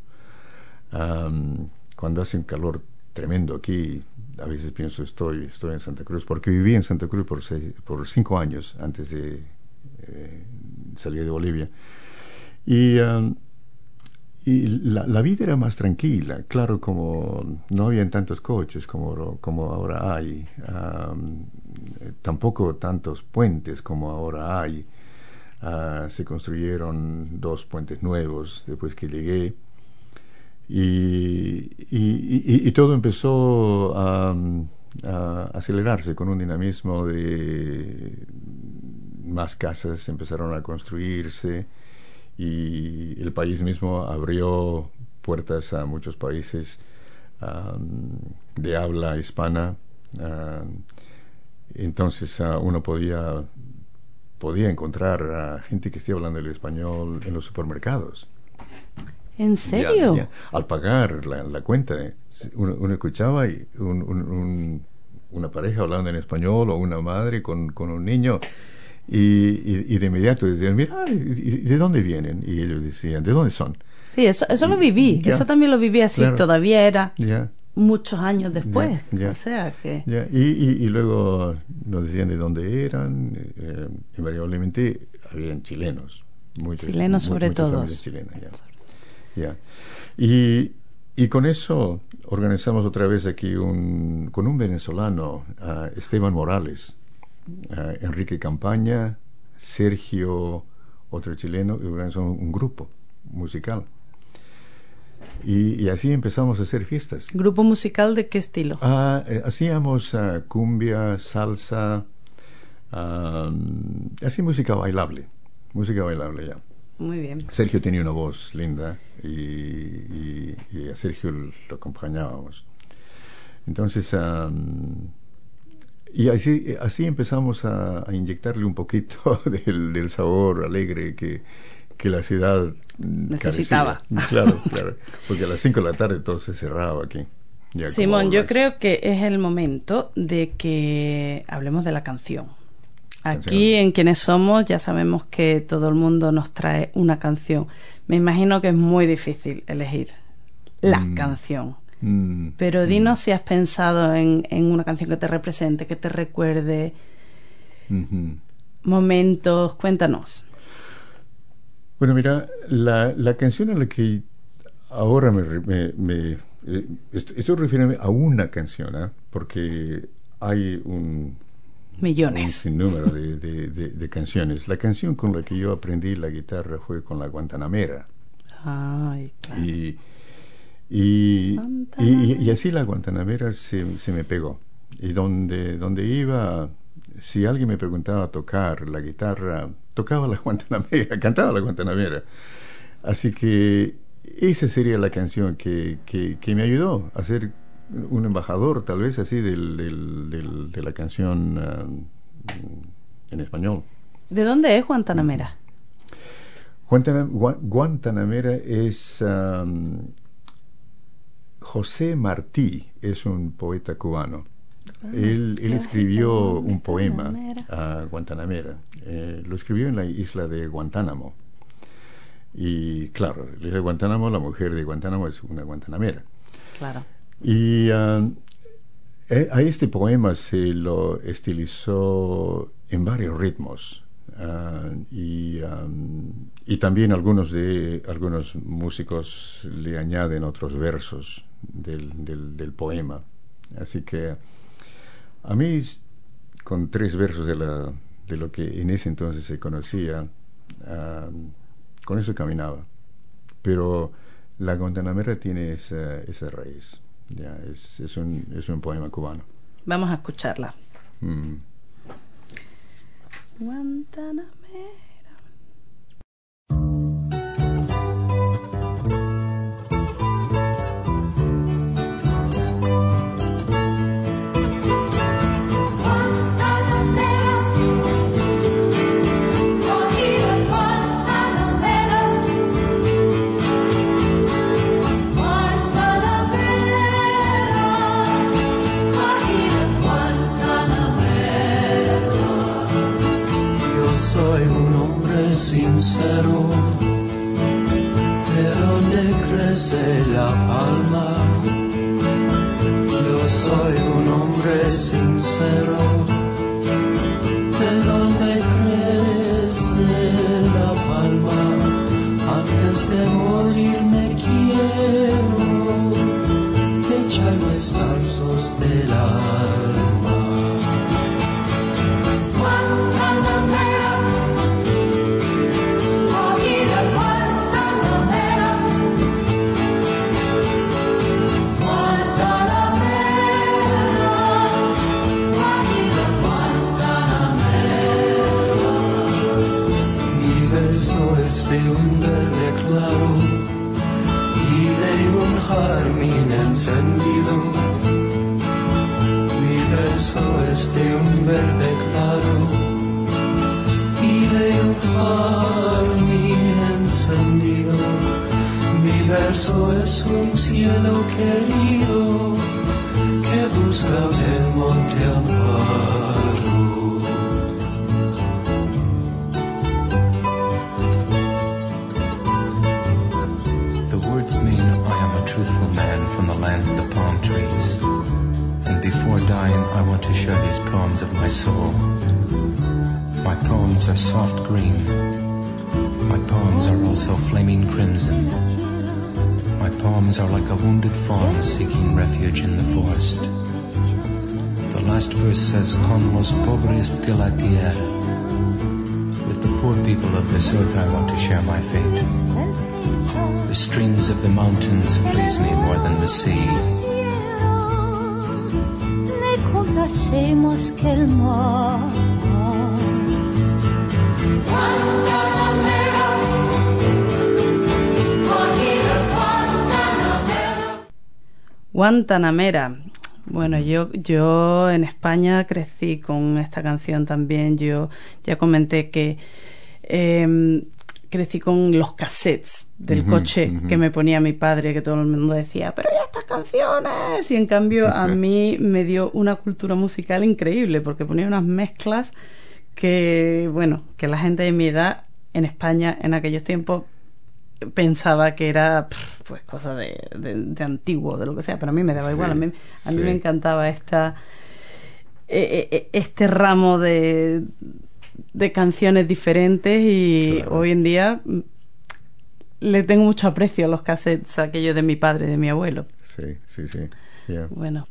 Am, cuando hace un calor tremendo aquí, a veces pienso estoy, estoy en Santa Cruz, porque viví en Santa Cruz por, seis- por cinco años antes de eh, salir de Bolivia. Y, am, y la, la vida era más tranquila, claro, como no habían tantos coches como, como ahora hay, eh, tampoco tantos puentes como ahora hay. Ah, se construyeron dos puentes nuevos después que llegué. Y, y, todo empezó a, acelerarse con un dinamismo de más casas empezaron a construirse y el país mismo abrió puertas a muchos países de habla hispana. entonces uh, uno podía, podía encontrar a gente que esté hablando el español en los supermercados. ¿En serio? Al pagar la, cuenta, uno, escuchaba y una pareja hablando en español o una madre con, con un niño y, y, de inmediato decían, mira, ¿de dónde vienen? Y ellos decían, ¿de dónde son? Sí, eso, eso lo viví, eso también lo viví así, todavía era muchos años después, o sea que... Y, y, luego nos decían de dónde eran, eh, invariablemente habían chilenos, muchos. Chilenos sobre todo. ya. Y, y con eso organizamos otra vez aquí un, con un venezolano, Esteban Morales, eh, Enrique Campaña, Sergio, otro chileno, y organizamos un grupo musical. Y, así empezamos a hacer fiestas. ¿Grupo musical de qué estilo? Ah, eh, hacíamos ah, cumbia, salsa, así música bailable, música bailable ya. Muy bien. Sergio tenía una voz linda y, a Sergio lo acompañábamos. Entonces, y así, así empezamos a, inyectarle un poquito *laughs* del, sabor alegre que, que la ciudad necesitaba. Claro, *laughs* claro. Porque a las 5 de la tarde todo se cerraba aquí. Simón, yo creo que es el momento de que hablemos de la canción. Aquí en quienes somos ya sabemos que todo el mundo nos trae una canción. Me imagino que es muy difícil elegir la mm. canción. Mm, Pero mm. dinos si has pensado en, en, una canción que te represente, que te recuerde momentos. Cuéntanos. Bueno, mira, la, la canción a la que ahora me, me, eh, estoy refiriéndome a una canción, ¿eh? porque hay un millones un número de, de, de, canciones. La canción con la que yo aprendí la guitarra fue con la Guantanamera. Ay, claro. Y y, y, así la Guantanamera se, se, me pegó. Y donde, donde iba, si alguien me preguntaba tocar la guitarra, tocaba la *laughs* Guantanamera, cantaba la Guantanamera. Así que esa sería la canción que, que, me ayudó a ser un embajador, tal vez así, del, del, de la canción ah, en español. ¿De dónde es Guantanamera? Guantanamera es... José Martí es un poeta cubano. Ah, él, escribió un poema a Guantanamera. Eh, lo escribió en la isla de Guantánamo. Y claro, la isla de Guantánamo, la mujer de Guantánamo es una guantanamera. Claro. Y ah, eh, a este poema se lo estilizó en varios ritmos. Ah, y, y también algunos de algunos músicos le añaden otros versos del, del, poema. Así que a mí, con tres versos de, la, de lo que en ese entonces se conocía, ah, con eso caminaba. Pero la Guantanamera tiene esa, esa raíz. Ya, es, es, un, es un poema cubano. Vamos a escucharla. Mm. Guantanamera. Crece la palma. Yo soy un hombre sincero, de donde crece la palma. Antes de morir me quiero echar los del alma. Of my soul. My poems are soft green. My poems are also flaming crimson. My poems are like a wounded fawn seeking refuge in the forest. The last verse says, Con los pobres de la tierra. With the poor people of this earth, I want to share my fate. The streams of the mountains please me more than the sea. Guantanamera. Bueno, yo, yo en España crecí con esta canción también. Yo ya comenté que eh, crecí con los cassettes del coche que me ponía mi padre, que todo el mundo decía, pero ya estas canciones. Y en cambio a mí me dio una cultura musical increíble, porque ponía unas mezclas que, bueno, que la gente de mi edad en España en aquellos tiempos pensaba que era pues cosa de, de, antiguo, de lo que sea, pero a mí me daba igual, a mí, a mí me encantaba esta e, e, e, este ramo de, de canciones diferentes y hoy en día mm, le tengo mucho aprecio a los cassettes aquellos de mi padre, de mi abuelo. Sí, sí, sí. Bueno,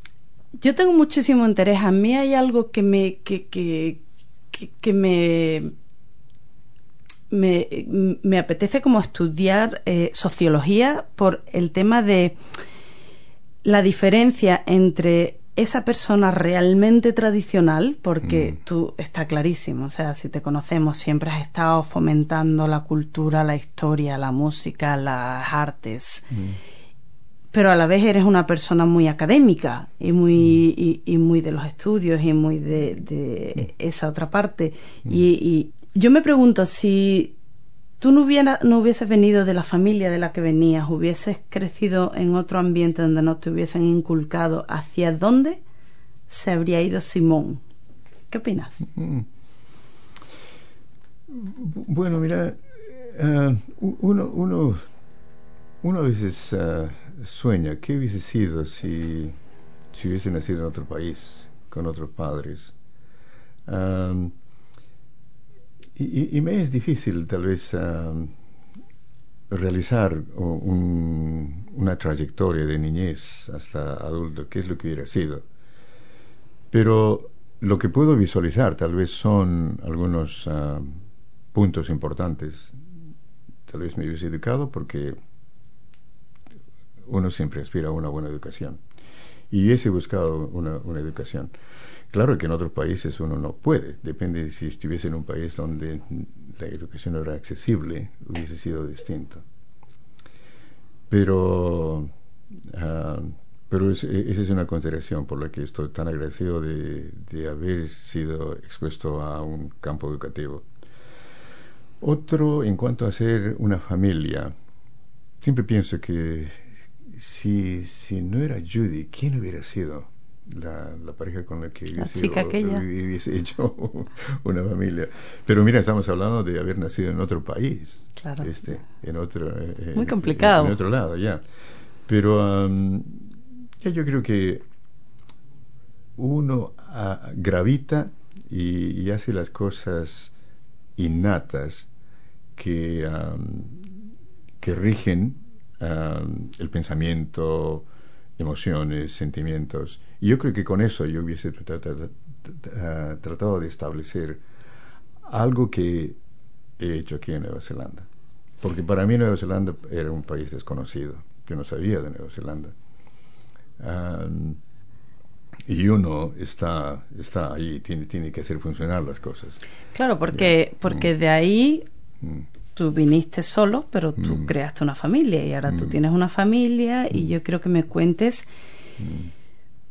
yo tengo muchísimo interés. A mí hay algo que me que, que, que, me, me, me apetece como estudiar eh, sociología por el tema de la diferencia entre esa persona realmente tradicional, porque mm. tú está clarísimo, o sea, si te conocemos siempre has estado fomentando la cultura, la historia, la música, las artes, mm. pero a la vez eres una persona muy académica y muy, mm. y, muy de los estudios y muy de, esa otra parte. y yo me pregunto si tú no, no hubieses venido de la familia de la que venías, hubieses crecido en otro ambiente donde no te hubiesen inculcado, ¿hacia dónde se habría ido Simón? ¿Qué opinas? Mm. Bueno, mira, eh, uno, uno, uno a veces eh, sueña qué hubiese sido si, si hubiese nacido en otro país, con otros padres. Y, me es difícil tal vez realizar una trayectoria de niñez hasta adulto, que es lo que hubiera sido. Pero lo que puedo visualizar tal vez son algunos puntos importantes. Tal vez me hubiese educado porque uno siempre aspira a una buena educación. Y hubiese buscado una educación. Claro que en otros países uno no puede, depende si estuviese en un país donde la educación era accesible, hubiese sido distinto. Pero, ah, pero esa es una consideración por la que estoy tan agradecido de, de haber sido expuesto a un campo educativo. Otro, en cuanto a ser una familia, siempre pienso que si, si no era Judy, ¿quién hubiera sido? La, la, pareja con la que hubiese, hecho *laughs* una familia. Pero mira, estamos hablando de haber nacido en otro país. Claro. Este, en otro, eh, Muy complicado. En, otro lado, ya. Pero ya yo creo que uno ah, gravita y, hace las cosas innatas que, que rigen el pensamiento, emociones, sentimientos. Y yo creo que con eso yo hubiese tratado de establecer algo que he hecho aquí en Nueva Zelanda. Porque para mí Nueva Zelanda era un país desconocido. Yo no sabía de Nueva Zelanda. y uno está, está ahí, tiene, tiene que hacer funcionar las cosas. Claro, porque, porque mm. de ahí, mm. tú viniste solo, pero tú Mm. creaste una familia y ahora tú Mm. tienes una familia y yo quiero que me cuentes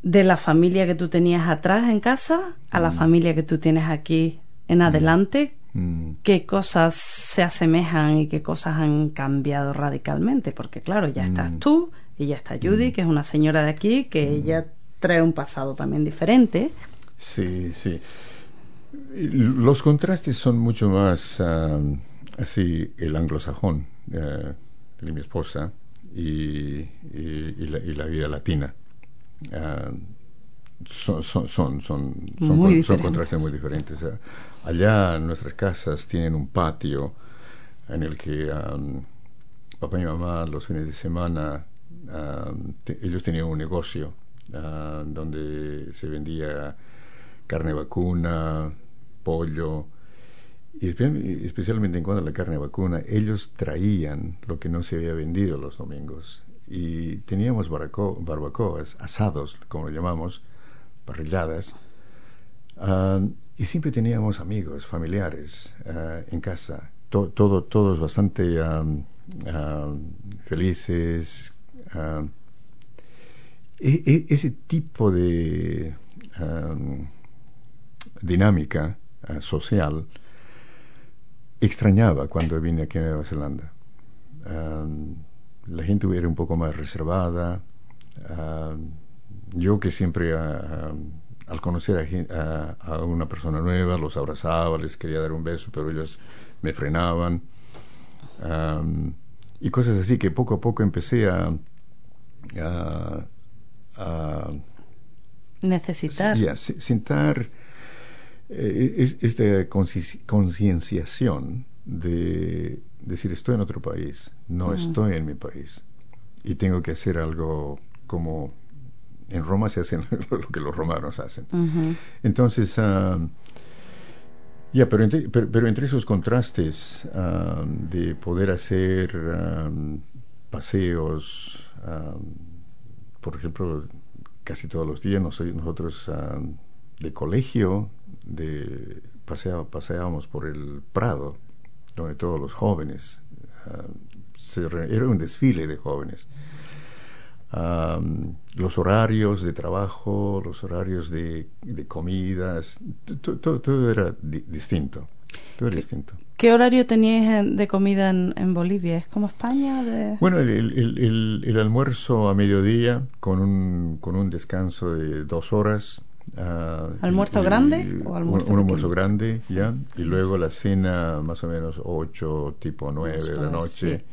de la familia que tú tenías atrás en casa a la familia que tú tienes aquí en adelante. Mm. ¿Qué cosas se asemejan y qué cosas han cambiado radicalmente? Porque claro, ya estás Mm. tú y ya está Judy, que es una señora de aquí, que ella trae un pasado también diferente. Sí, sí. Los contrastes son mucho más así el anglosajón de mi esposa y, y- y la, y la vida latina. Ah, son, son, son, son, son, Muy con- son diferentes. contrastes muy diferentes. Allá nuestras casas tienen un patio en el que am, papá y mamá los fines de semana te- ellos tenían un negocio ah, donde se vendía carne vacuna, pollo, y espe- especialmente en cuanto a la carne vacuna, ellos traían lo que no se había vendido los domingos. Y teníamos barbaco- barbacoas, asados, como lo llamamos, parrilladas, ah, y siempre teníamos amigos, familiares ah, en casa, To- todo, todos bastante ah, felices. E- e- ese tipo de dinámica social extrañaba cuando vine aquí a Nueva Zelanda. La gente era un poco más reservada. Am, yo que siempre ah, am, al conocer a, a- una persona nueva los abrazaba, les quería dar un beso, pero ellos me frenaban. Am, y cosas así que poco a poco empecé a, a- a Necesitar. sentar eh, es- esta concienciación de decir estoy en otro país, no estoy en mi país y tengo que hacer algo como en Roma se hace *laughs* lo que los romanos hacen. Entonces, ah, ya, pero, entre, pero, pero entre esos contrastes ah, de poder hacer ah, paseos, por ejemplo, casi todos los días nos- nosotros de colegio, de pasea, paseábamos por el Prado, donde todos los jóvenes, se re- era un desfile de jóvenes. Am, los horarios de trabajo, los horarios de, de comidas, todo, era di- distinto. Todo era distinto. ¿Qué horario teníais en- de comida en, en Bolivia? ¿Es como España? De... Bueno, el, el- el- el- el almuerzo a mediodía con un, con un descanso de dos horas. Ah, ¿Almuerzo y- grande o un- almuerzo un, almuerzo pequeño? grande, ya. Y luego la cena más o menos ocho, tipo nueve de la noche.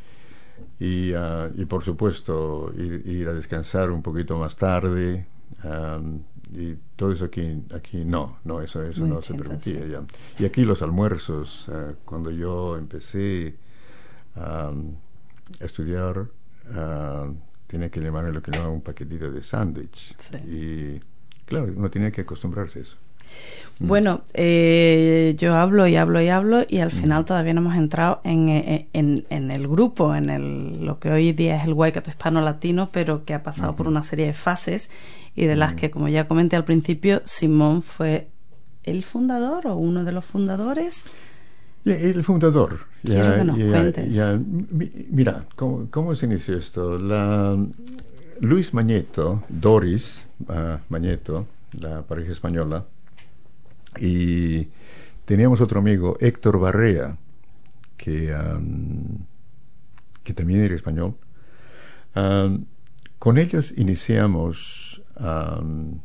Y, ah, y por supuesto ir, ir a descansar un poquito más tarde. y todo eso aquí, aquí no, no, eso, eso Muy no se permitía sí. ya. Y aquí los almuerzos, ah, cuando yo empecé a estudiar, tenía que llamarme lo que llaman un paquetito de sándwich. Sí. Y claro, uno tenía que acostumbrarse a eso. Bueno, eh, yo hablo y hablo y hablo y al final todavía no hemos entrado en, eh, en, en el grupo, en el, lo que hoy día es el Waikato hispano-latino, pero que ha pasado por una serie de fases y de las que, como ya comenté al principio, Simón fue el fundador o uno de los fundadores. El fundador. Quiero ya- que nos ya- cuentes. ya, mira, ¿cómo, cómo se inició esto? La, Luis Mañeto, Doris ah, Mañeto, la pareja española, y teníamos otro amigo, Héctor Barrea, que, am, que también era español. Con ellos iniciamos, am,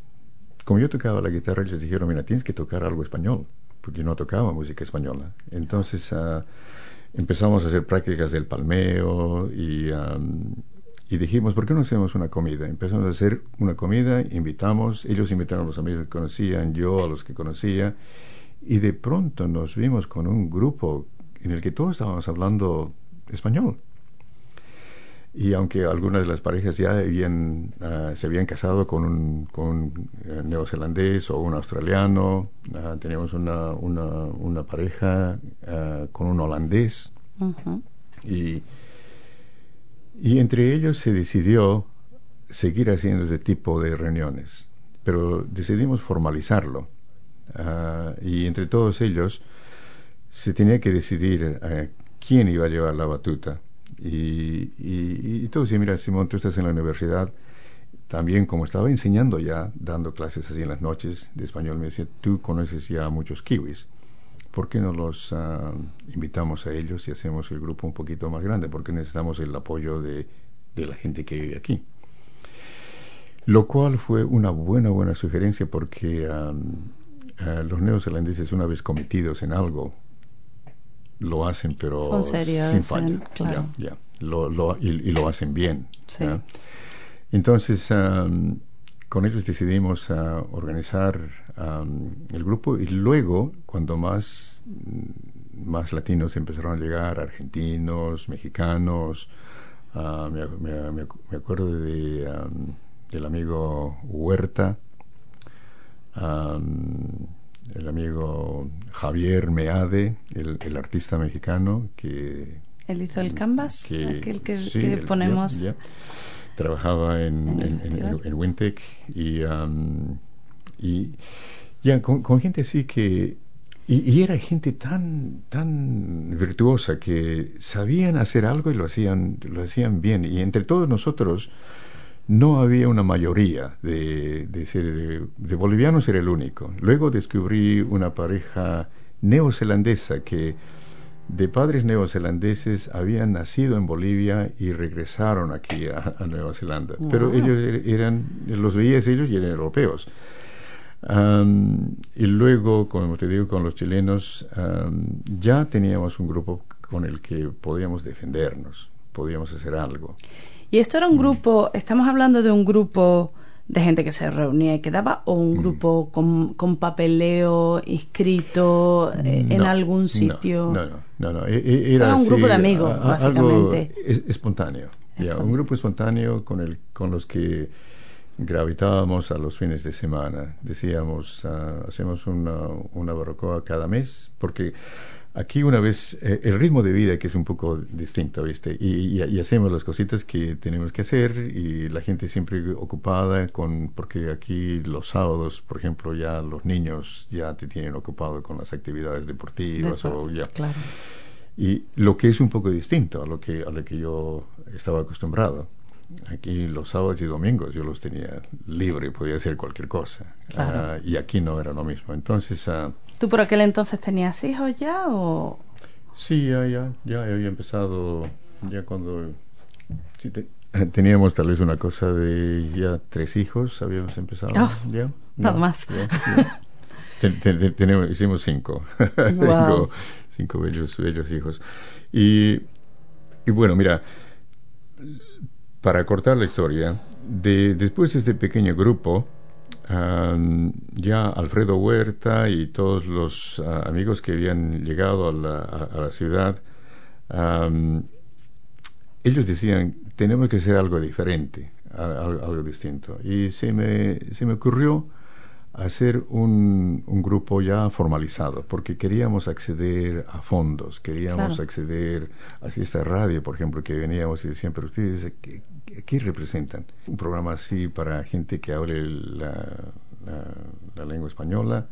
como yo tocaba la guitarra, ellos dijeron, mira, tienes que tocar algo español, porque no tocaba música española. Entonces ah, empezamos a hacer prácticas del palmeo y, y dijimos, ¿por qué no hacemos una comida? Empezamos a hacer una comida, invitamos, ellos invitaron a los amigos que conocían, yo a los que conocía, y de pronto nos vimos con un grupo en el que todos estábamos hablando español. Y aunque algunas de las parejas ya habían, ah, se habían casado con un, con un, eh, neozelandés o un australiano, ah, teníamos una, una, una pareja ah, con un holandés y, y entre ellos se decidió seguir haciendo ese tipo de reuniones, pero decidimos formalizarlo. Ah, y entre todos ellos se tenía que decidir eh, quién iba a llevar la batuta. Y, y, y todo decía, mira, Simón, tú estás en la universidad, también como estaba enseñando ya, dando clases así en las noches de español, me decía, tú conoces ya a muchos kiwis, ¿por qué no los uh, invitamos a ellos y hacemos el grupo un poquito más grande? Porque necesitamos el apoyo de, de la gente que vive aquí. Lo cual fue una buena, buena sugerencia porque um, uh, los neozelandeses una vez cometidos en algo, lo hacen pero Son serios, sin fallo. claro. Ya, ya. Lo, lo, y, y, lo hacen bien. Sí. Entonces, um, con ellos decidimos uh, organizar um, el grupo y luego, cuando más, más latinos empezaron a llegar, argentinos, mexicanos, uh, me, me, me, acuerdo de, um, del amigo Huerta, el amigo Javier Meade, el, el, artista mexicano que... Él hizo el canvas, que, aquel que, sí, que el- ponemos... Trabajaba en, En en, Wintec y, um, y ya con, con gente así que y, y era gente tan tan virtuosa que sabían hacer algo y lo hacían lo hacían bien. Y entre todos nosotros no había una mayoría de, de ser de, de bolivianos era el único. Luego descubrí una pareja neozelandesa que de padres neozelandeses habían nacido en Bolivia y regresaron aquí a, a Nueva Zelanda. Pero ellos er- eran, los veías ellos y eran europeos. Am, y luego, como te digo, con los chilenos, am, ya teníamos un grupo con el que podíamos defendernos, podíamos hacer algo. Y esto era un grupo, estamos hablando de un grupo de gente que se reunía y quedaba, o Mm. un grupo con, con papeleo inscrito eh, en algún sitio. No, no, no. no, e- e- Era Era un grupo de amigos, a- básicamente. Algo espontáneo. ya, un grupo espontáneo con, el, con los que gravitábamos a los fines de semana. Decíamos, ah, hacemos una, una barbacoa cada mes, porque aquí una vez, eh, el ritmo de vida que es un poco distinto, ¿viste? Y, y- y hacemos las cositas que tenemos que hacer y la gente siempre ocupada con, porque aquí los sábados, por ejemplo, ya los niños ya te tienen ocupado con las actividades deportivas De- o ya. Claro. Y lo que es un poco distinto a lo que, a lo que yo estaba acostumbrado. Aquí los sábados y domingos yo los tenía libre, podía hacer cualquier cosa. Claro. Ah, y aquí no era lo mismo. Entonces, ah, ¿Tú por aquel entonces tenías hijos ya o...? sí, ya, ya, ya había empezado, ya cuando sí, te- *laughs* teníamos tal vez una cosa de ya tres hijos, habíamos empezado. Oh, ya, nada más. ya, ya. *laughs* Ten- ten- ten- tenemos- hicimos cinco. *laughs* Tengo cinco bellos, bellos hijos. Y, y bueno, mira, para cortar la historia, de, después de este pequeño grupo, am, ya Alfredo Huerta y todos los ah, amigos que habían llegado a la, ciudad, ellos decían, tenemos que hacer algo diferente, a- a- algo distinto. Y se me, se me ocurrió hacer un, un grupo ya formalizado, porque queríamos acceder a fondos, queríamos Claro. acceder a esta radio, por ejemplo, que veníamos y decían, pero ustedes, ¿qué, representan? Un programa así para gente que hable la, la- la lengua española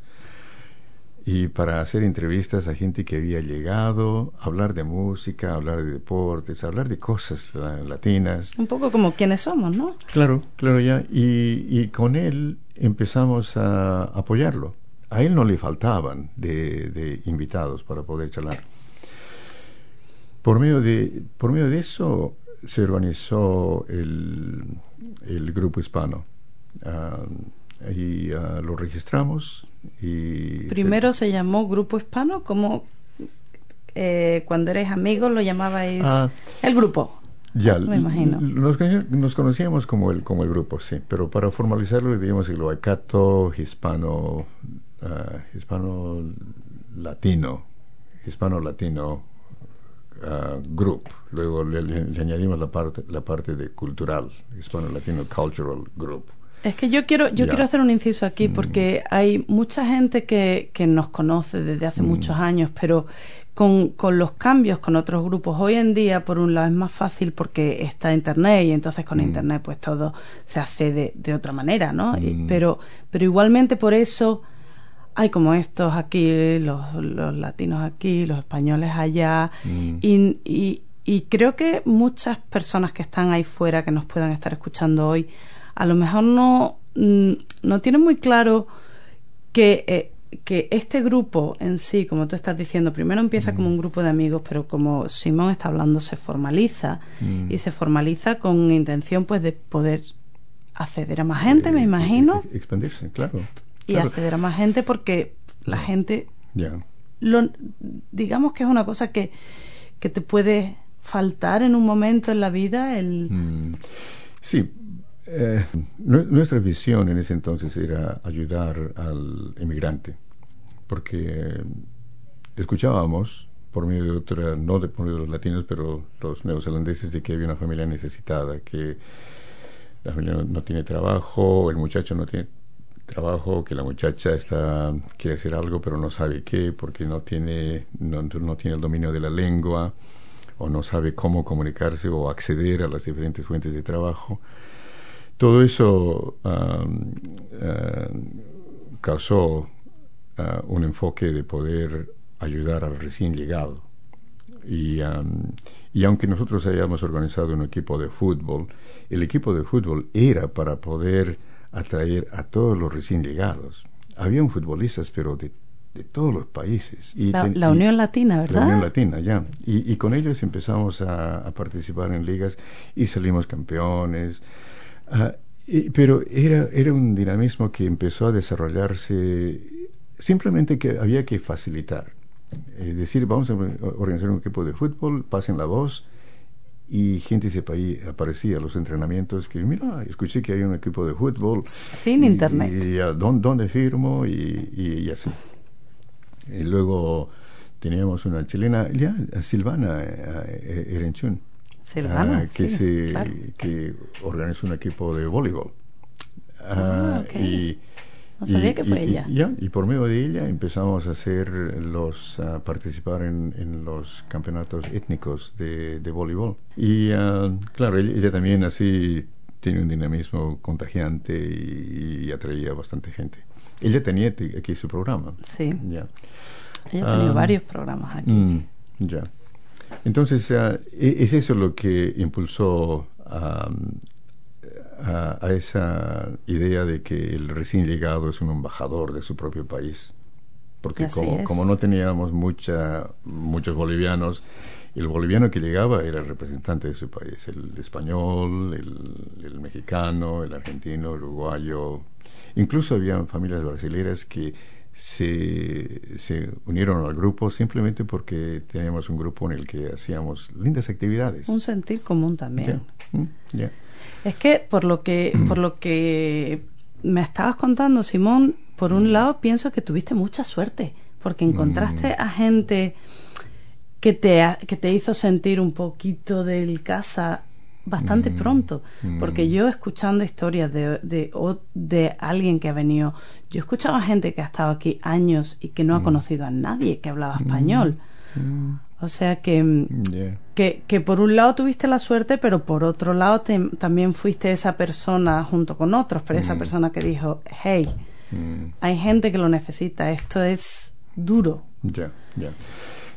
y para hacer entrevistas a gente que había llegado, hablar de música, hablar de deportes, hablar de cosas la- latinas. Un poco como quienes somos, ¿no? Claro, claro, ya. Y, y con él empezamos a apoyarlo. A él no le faltaban de, de invitados para poder charlar. Por medio de, por medio de eso se organizó el, el grupo hispano. Ah, y ah, lo registramos y... Primero se llamó Grupo Hispano, como eh, cuando eres amigos lo llamabais Ah. el grupo. Ya, Me imagino. Nos, conocíamos como el, como el grupo, sí, pero para formalizarlo le dimos el Huacato hispano, ah, hispano latino, hispano latino ah, group. Luego le, le- le añadimos la parte, la parte de cultural, hispano latino cultural group. Es que yo quiero, yo Ya. quiero hacer un inciso aquí Mm. porque hay mucha gente que, que nos conoce desde hace Mm. muchos años, pero con, con los cambios con otros grupos, hoy en día, por un lado, es más fácil porque está Internet y entonces con Mm. Internet pues todo se hace de, de otra manera, ¿no? Y- pero, pero igualmente por eso hay como estos aquí, los, los latinos aquí, los españoles allá, y, y, y creo que muchas personas que están ahí fuera, que nos puedan estar escuchando hoy, a lo mejor no, mm, no tienen muy claro que, eh, que este grupo en sí, como tú estás diciendo, primero empieza como un grupo de amigos, pero como Simón está hablando, se formaliza Mm. y se formaliza con intención pues de poder acceder a más gente, me Eh, imagino, e- expandirse, claro. y claro. acceder a más gente porque la gente, Ya. lo, digamos que es una cosa que, que te puede faltar en un momento en la vida, el... Mm, Sí, eh, nu- nuestra visión en ese entonces era ayudar al inmigrante, porque escuchábamos por medio de otra, no de por medio de los latinos, pero los neozelandeses, de que había una familia necesitada, que la familia no, no tiene trabajo, el muchacho no tiene trabajo, que la muchacha está quiere hacer algo pero no sabe qué, porque no tiene no, no tiene el dominio de la lengua o no sabe cómo comunicarse o acceder a las diferentes fuentes de trabajo. Todo eso um, uh, causó uh, un enfoque de poder ayudar al recién llegado. Y, um, y aunque nosotros hayamos organizado un equipo de fútbol, el equipo de fútbol era para poder atraer a todos los recién llegados. Habían futbolistas, pero de, de todos los países. Y La, ten- la y- Unión Latina, ¿verdad? la Unión Latina, ya. Y, y con ellos empezamos a, a participar en ligas y salimos campeones. Ah, y- pero era, era un dinamismo que empezó a desarrollarse simplemente que había que facilitar. Es decir, vamos a organizar un equipo de fútbol, pasen la voz y gente se pa- aparecía a los entrenamientos que, mira, escuché que hay un equipo de fútbol. Sin Y- internet. Y, a dónde, firmo y, y- y así. Y luego teníamos una chilena, ya, Silvana eh, Erenchun. Silvana, ah, que, sí, se, claro. que organizó un equipo de voleibol. Ah, ok. y, No sabía que fue y- ella. Y, ya, y por medio de ella empezamos a hacer los, a participar en, en los campeonatos étnicos de, de voleibol. Y ah, claro, ella, ella también así tiene un dinamismo contagiante y, y atraía bastante gente. Ella tenía aquí su programa. Sí. Ya. Ella ha tenido Ah, varios programas aquí. Mm, ya. Entonces, ah, e- es eso lo que impulsó a, a- a esa idea de que el recién llegado es un embajador de su propio país. Porque como, no teníamos mucha, muchos bolivianos, el boliviano que llegaba era el representante de su país, el español, el, el mexicano, el argentino, el uruguayo. Incluso había familias brasileñas que se, se unieron al grupo simplemente porque teníamos un grupo en el que hacíamos lindas actividades. Un sentir común también. Mm. Es que por lo que *clears throat* por lo que me estabas contando, Simón, por un lado pienso que tuviste mucha suerte, porque encontraste a gente que te que te hizo sentir un poquito del casa bastante pronto, porque yo escuchando historias de, de, de alguien que ha venido, yo he escuchado a gente que ha estado aquí años y que no ha conocido a nadie que hablaba español. O sea que, mm, que, que por un lado tuviste la suerte, pero por otro lado te- también fuiste esa persona junto con otros, pero esa persona que dijo, hey, Mm, hay gente que lo necesita, esto es duro,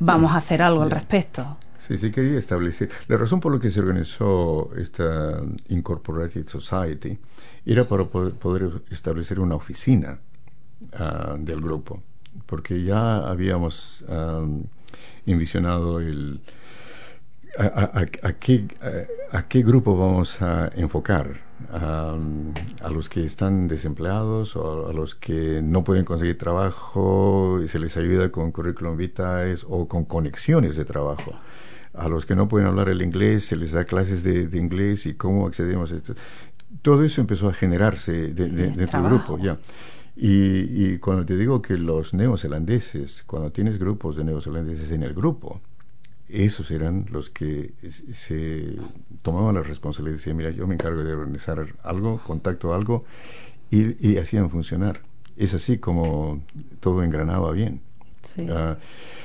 vamos a hacer algo al respecto. Sí, sí quería establecer. La razón por la que se organizó esta Incorporated Society era para poder, establecer una oficina ah, del grupo, porque ya habíamos am, envisionado el a, qué, grupo vamos a enfocar. A los que están desempleados o a los que no pueden conseguir trabajo y se les ayuda con currículum vitae o con conexiones de trabajo. A los que no pueden hablar el inglés se les da clases de, de inglés y cómo accedemos a esto. Todo eso empezó a generarse de- dentro del grupo. Ya. Y, y cuando te digo que los neozelandeses, cuando tienes grupos de neozelandeses en el grupo, esos eran los que se- tomaban la responsabilidad y decían, mira, yo me encargo de organizar algo, contacto algo, y, y hacían funcionar. Es así como todo engranaba bien. Sí. Ah,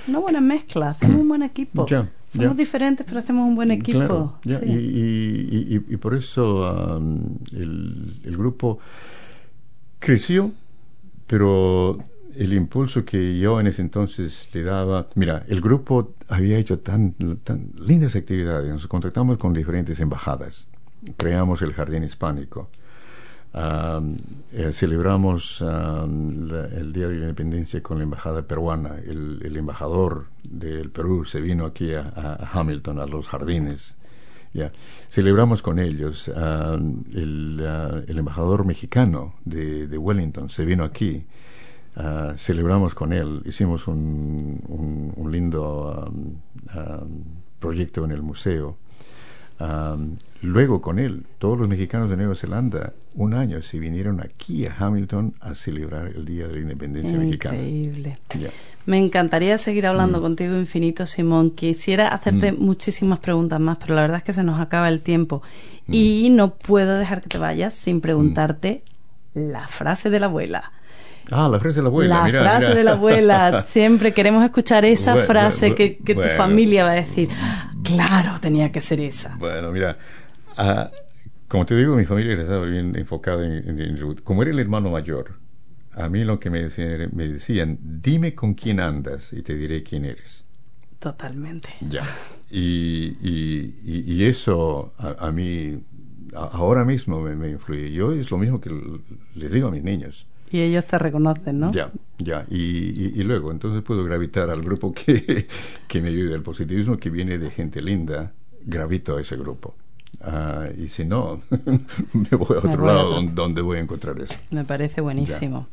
Una buena mezcla, hacemos un buen equipo. Ya, Somos ya. diferentes, pero hacemos un buen equipo. Claro, ya, Sí. y, y- y- y por eso am, el, el grupo creció, pero el impulso que yo en ese entonces le daba, mira, el grupo había hecho tan, tan lindas actividades, nos contactamos con diferentes embajadas, creamos el Jardín Hispánico, eh, celebramos el Día de la Independencia con la Embajada Peruana, el, embajador del Perú se vino aquí a, Hamilton, a los jardines. Celebramos con ellos. el, el, embajador mexicano de, Wellington se vino aquí. Ah, celebramos con él, hicimos un, un, lindo um, um, proyecto en el museo. Um, luego con él, todos los mexicanos de Nueva Zelanda, un año se vinieron aquí a Hamilton a celebrar el Día de la Independencia Mexicana. Increíble. Me encantaría seguir hablando mm. contigo infinito, Simón. Quisiera hacerte mm. muchísimas preguntas más, pero la verdad es que se nos acaba el tiempo. Mm. Y no puedo dejar que te vayas sin preguntarte la frase de la abuela. Ah, la frase de la abuela. La frase de la abuela. *laughs* Siempre queremos escuchar esa frase que, que tu familia va a decir. Claro, tenía que ser esa. Bueno, mira, ah, como te digo, mi familia estaba bien enfocada en, Como era el hermano mayor, a mí lo que me decían, me decían, dime con quién andas y te diré quién eres. Totalmente. Ya. Y, y, y, eso a, mí ahora mismo me, me, influye. Yo es lo mismo que les digo a mis niños. Y ellos te reconocen, ¿no? Ya, ya. Y, y, luego, entonces puedo gravitar al grupo que, *laughs* que me ayuda. El positivismo que viene de gente linda, gravito a ese grupo. Ah, y si no, *laughs* me voy a otro lado donde, voy a encontrar eso. Me parece buenísimo.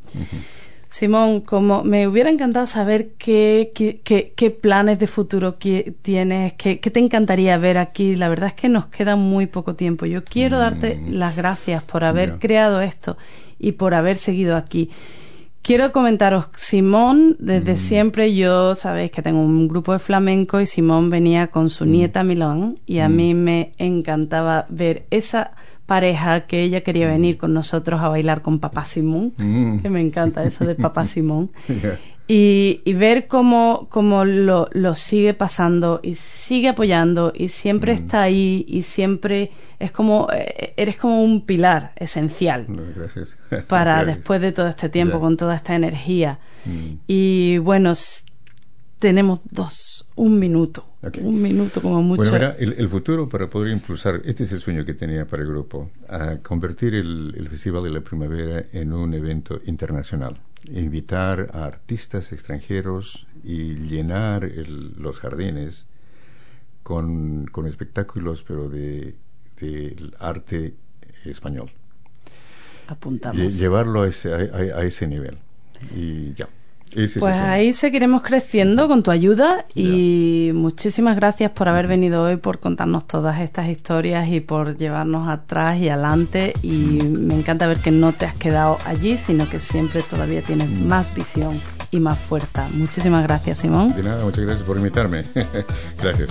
Simón, como me hubiera encantado saber qué, qué, qué, planes de futuro tienes, qué, qué, te encantaría ver aquí. La verdad es que nos queda muy poco tiempo. Yo quiero darte mm. las gracias por haber creado esto y por haber seguido aquí. Quiero comentaros, Simón, desde siempre yo sabéis que tengo un grupo de flamenco y Simón venía con su nieta Milán y a mí me encantaba ver esa pareja que ella quería venir con nosotros a bailar con Papá Simón, que me encanta eso de Papá *laughs* Simón. Y, y, ver cómo, cómo lo, lo, sigue pasando y sigue apoyando y siempre está ahí y siempre es como, eh, eres como un pilar esencial para *laughs* después de todo este tiempo, con toda esta energía. Mm. Y bueno, tenemos dos, un minuto, un minuto como mucho. Bueno, el, futuro para poder impulsar, este es el sueño que tenía para el grupo, a convertir el, el Festival de la Primavera en un evento internacional, invitar a artistas extranjeros y llenar los jardines con, con espectáculos, pero de del arte español. Apuntamos. Llevarlo a ese, a, ese nivel. Y ya. Pues ahí seguiremos creciendo con tu ayuda y muchísimas gracias por haber venido hoy, por contarnos todas estas historias y por llevarnos atrás y adelante. Y me encanta ver que no te has quedado allí, sino que siempre todavía tienes mm. más visión y más fuerza. Muchísimas gracias, Simón. De nada, muchas gracias por invitarme. *laughs* gracias.